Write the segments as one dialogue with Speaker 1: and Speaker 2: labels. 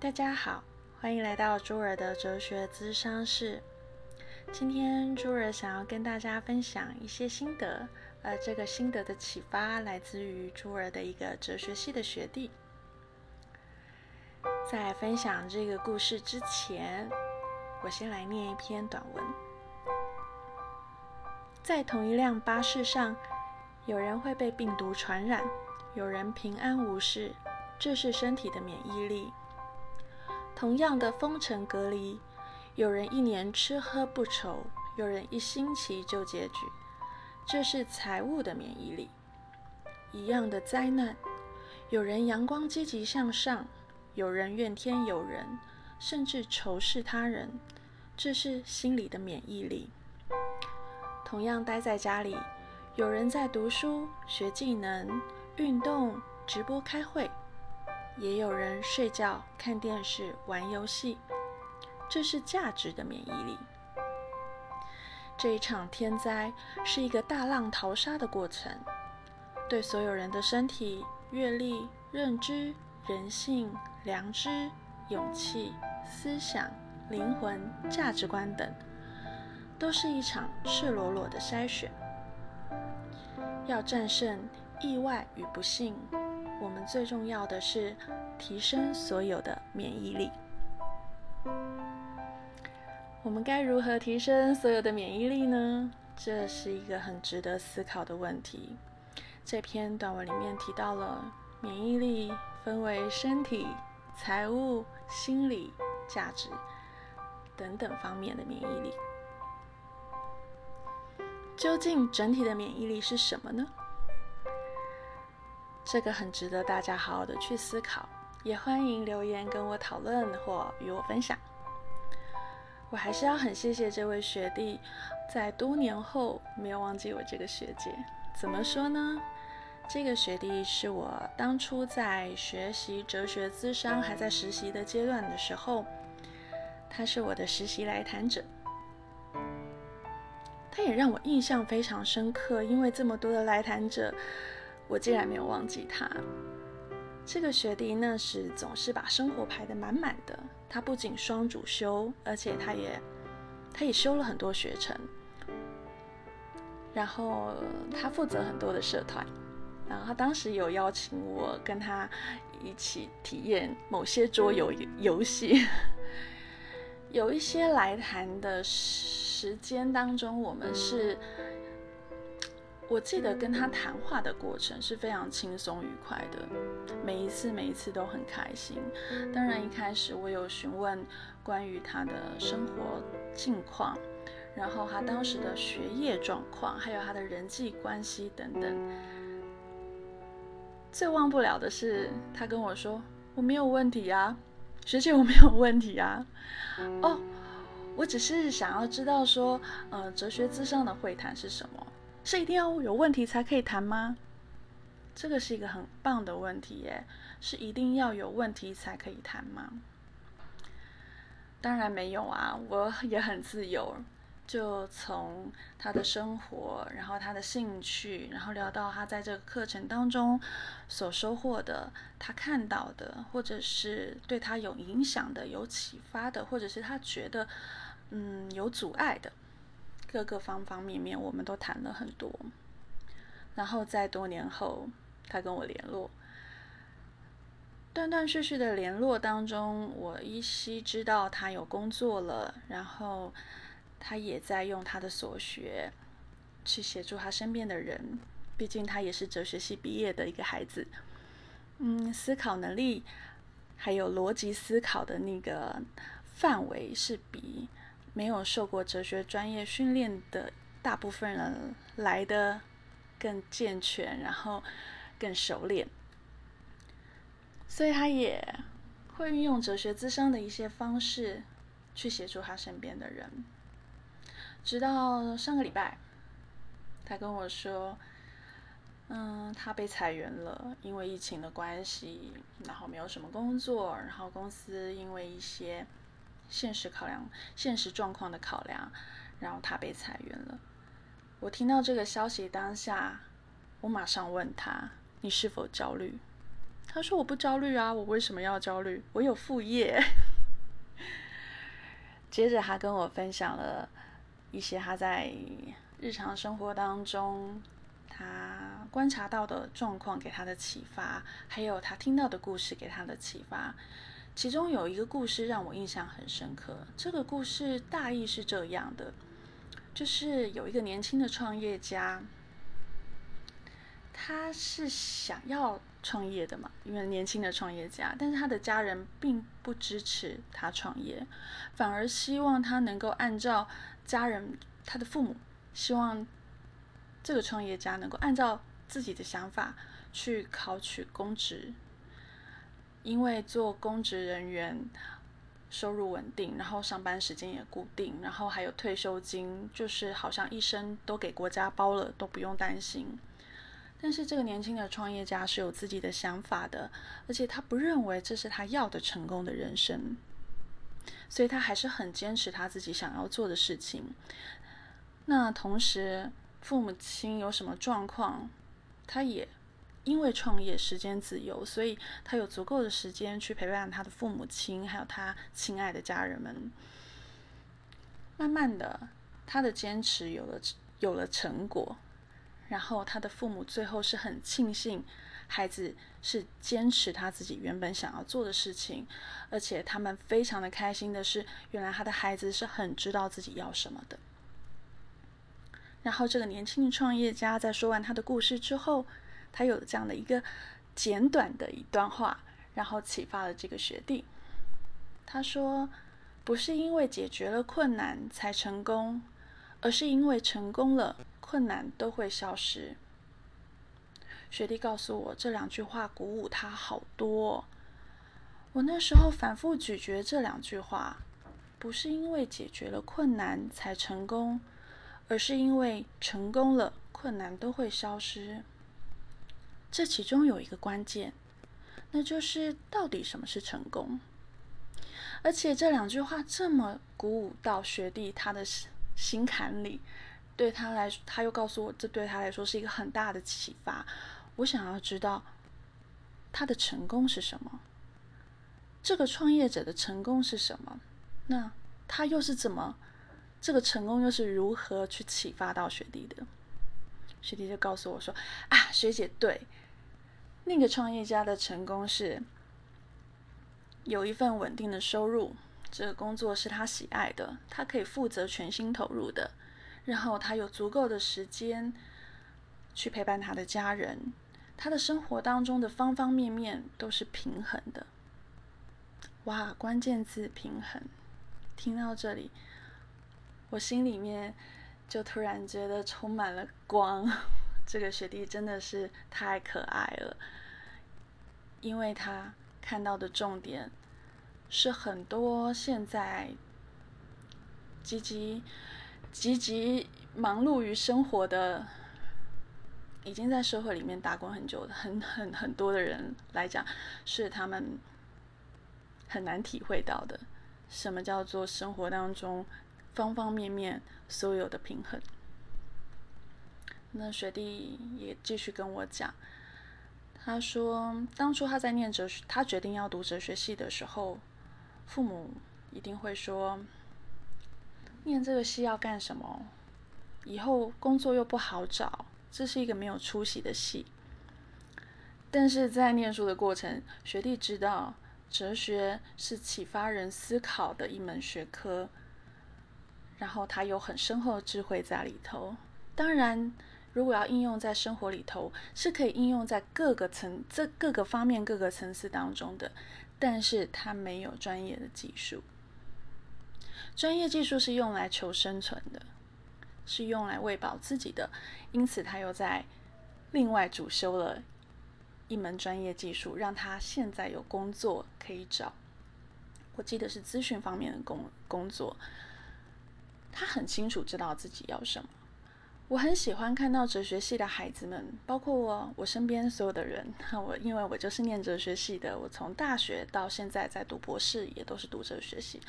Speaker 1: 大家好，欢迎来到朱儿的哲学咨商室。今天朱儿想要跟大家分享一些心得，而这个心得的启发来自于朱儿的一个哲学系的学弟。在分享这个故事之前，我先来念一篇短文。在同一辆巴士上，有人会被病毒传染，有人平安无事，这是身体的免疫力。同样的封城隔离，有人一年吃喝不愁，有人一星期就拮据，这是财务的免疫力。一样的灾难，有人阳光积极向上，有人怨天尤人，甚至仇视他人，这是心理的免疫力。同样待在家里，有人在读书、学技能、运动、直播开会。也有人睡觉、看电视、玩游戏，这是价值的免疫力。这一场天灾是一个大浪淘沙的过程，对所有人的身体、阅历、认知、人性、良知、勇气、思想、灵魂、价值观等，都是一场赤裸裸的筛选。要战胜意外与不幸。我们最重要的是提升所有的免疫力。我们该如何提升所有的免疫力呢？这是一个很值得思考的问题。这篇短文里面提到了免疫力分为身体、财务、心理、价值等等方面的免疫力。究竟整体的免疫力是什么呢？这个很值得大家好好的去思考，也欢迎留言跟我讨论或与我分享。我还是要很谢谢这位学弟，在多年后没有忘记我这个学姐。怎么说呢？这个学弟是我当初在学习哲学咨商还在实习的阶段的时候，他是我的实习来谈者。他也让我印象非常深刻，因为这么多的来谈者。我竟然没有忘记他。这个学弟那时总是把生活排得满满的。他不仅双主修，而且他也他也修了很多学程。然后他负责很多的社团。然后他当时有邀请我跟他一起体验某些桌游游戏。有一些来谈的时间当中，我们是。我记得跟他谈话的过程是非常轻松愉快的，每一次每一次都很开心。当然一开始我有询问关于他的生活近况，然后他当时的学业状况，还有他的人际关系等等。最忘不了的是他跟我说：“我没有问题啊，学姐我没有问题啊。”哦，我只是想要知道说，呃，哲学之上的会谈是什么。是一定要有问题才可以谈吗？这个是一个很棒的问题耶。是一定要有问题才可以谈吗？当然没有啊，我也很自由。就从他的生活，然后他的兴趣，然后聊到他在这个课程当中所收获的，他看到的，或者是对他有影响的、有启发的，或者是他觉得嗯有阻碍的。各个方方面面，我们都谈了很多。然后在多年后，他跟我联络，断断续续的联络当中，我依稀知道他有工作了，然后他也在用他的所学去协助他身边的人。毕竟他也是哲学系毕业的一个孩子，嗯，思考能力还有逻辑思考的那个范围是比。没有受过哲学专业训练的大部分人来的更健全，然后更熟练，所以他也会运用哲学智商的一些方式去协助他身边的人。直到上个礼拜，他跟我说：“嗯，他被裁员了，因为疫情的关系，然后没有什么工作，然后公司因为一些……”现实考量、现实状况的考量，然后他被裁员了。我听到这个消息当下，我马上问他：“你是否焦虑？”他说：“我不焦虑啊，我为什么要焦虑？我有副业。”接着，他跟我分享了一些他在日常生活当中他观察到的状况给他的启发，还有他听到的故事给他的启发。其中有一个故事让我印象很深刻。这个故事大意是这样的：就是有一个年轻的创业家，他是想要创业的嘛，因为年轻的创业家，但是他的家人并不支持他创业，反而希望他能够按照家人，他的父母希望这个创业家能够按照自己的想法去考取公职。因为做公职人员，收入稳定，然后上班时间也固定，然后还有退休金，就是好像一生都给国家包了，都不用担心。但是这个年轻的创业家是有自己的想法的，而且他不认为这是他要的成功的人生，所以他还是很坚持他自己想要做的事情。那同时，父母亲有什么状况，他也。因为创业时间自由，所以他有足够的时间去陪伴他的父母亲，还有他亲爱的家人们。慢慢的，他的坚持有了有了成果，然后他的父母最后是很庆幸孩子是坚持他自己原本想要做的事情，而且他们非常的开心的是，原来他的孩子是很知道自己要什么的。然后这个年轻的创业家在说完他的故事之后。他有这样的一个简短的一段话，然后启发了这个学弟。他说：“不是因为解决了困难才成功，而是因为成功了，困难都会消失。”学弟告诉我这两句话鼓舞他好多。我那时候反复咀嚼这两句话：“不是因为解决了困难才成功，而是因为成功了，困难都会消失。”这其中有一个关键，那就是到底什么是成功？而且这两句话这么鼓舞到学弟他的心坎里，对他来说，他又告诉我，这对他来说是一个很大的启发。我想要知道他的成功是什么？这个创业者的成功是什么？那他又是怎么？这个成功又是如何去启发到学弟的？学弟就告诉我说：“啊，学姐对。”那个创业家的成功是有一份稳定的收入，这个工作是他喜爱的，他可以负责全心投入的，然后他有足够的时间去陪伴他的家人，他的生活当中的方方面面都是平衡的。哇，关键字平衡，听到这里，我心里面就突然觉得充满了光。这个学弟真的是太可爱了。因为他看到的重点是很多现在积极、积极忙碌于生活的，已经在社会里面打工很久的、很很很多的人来讲，是他们很难体会到的。什么叫做生活当中方方面面所有的平衡？那学弟也继续跟我讲。他说：“当初他在念哲学，他决定要读哲学系的时候，父母一定会说，念这个系要干什么？以后工作又不好找，这是一个没有出息的系。但是在念书的过程，学弟知道，哲学是启发人思考的一门学科，然后他有很深厚的智慧在里头。当然。”如果要应用在生活里头，是可以应用在各个层、这各个方面、各个层次当中的，但是它没有专业的技术。专业技术是用来求生存的，是用来喂饱自己的，因此他又在另外主修了一门专业技术，让他现在有工作可以找。我记得是咨询方面的工工作，他很清楚知道自己要什么。我很喜欢看到哲学系的孩子们，包括我我身边所有的人。我因为我就是念哲学系的，我从大学到现在在读博士，也都是读哲学系。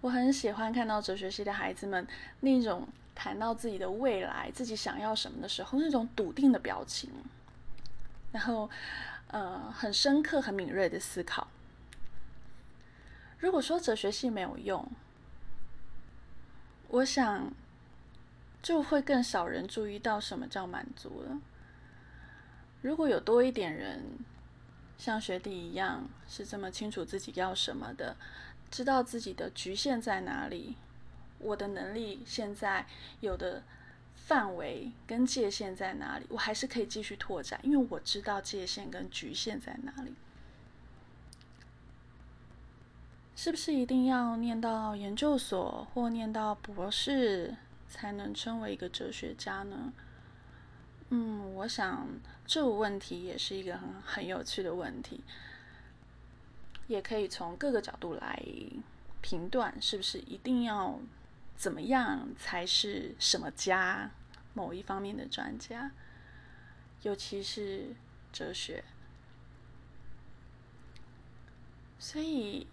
Speaker 1: 我很喜欢看到哲学系的孩子们那种谈到自己的未来、自己想要什么的时候那种笃定的表情。然后，呃很深刻、很敏锐的思考。如果说哲学系没有用，我想就会更少人注意到什么叫满足了。如果有多一点人像学弟一样，是这么清楚自己要什么的，知道自己的局限在哪里，我的能力现在有的范围跟界限在哪里，我还是可以继续拓展，因为我知道界限跟局限在哪里。是不是一定要念到研究所或念到博士才能称为一个哲学家呢？嗯，我想这个问题也是一个很很有趣的问题，也可以从各个角度来评断，是不是一定要怎么样才是什么家某一方面的专家，尤其是哲学，所以。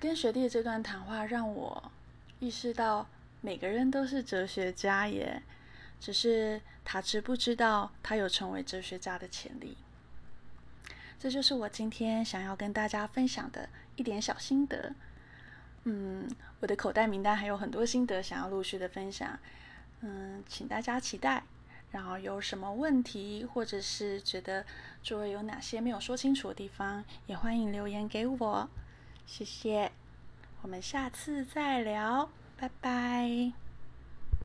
Speaker 1: 跟学弟这段谈话让我意识到，每个人都是哲学家耶，只是他知不知道他有成为哲学家的潜力。这就是我今天想要跟大家分享的一点小心得。嗯，我的口袋名单还有很多心得想要陆续的分享，嗯，请大家期待。然后有什么问题，或者是觉得诸位有哪些没有说清楚的地方，也欢迎留言给我。谢谢，我们下次再聊，拜拜。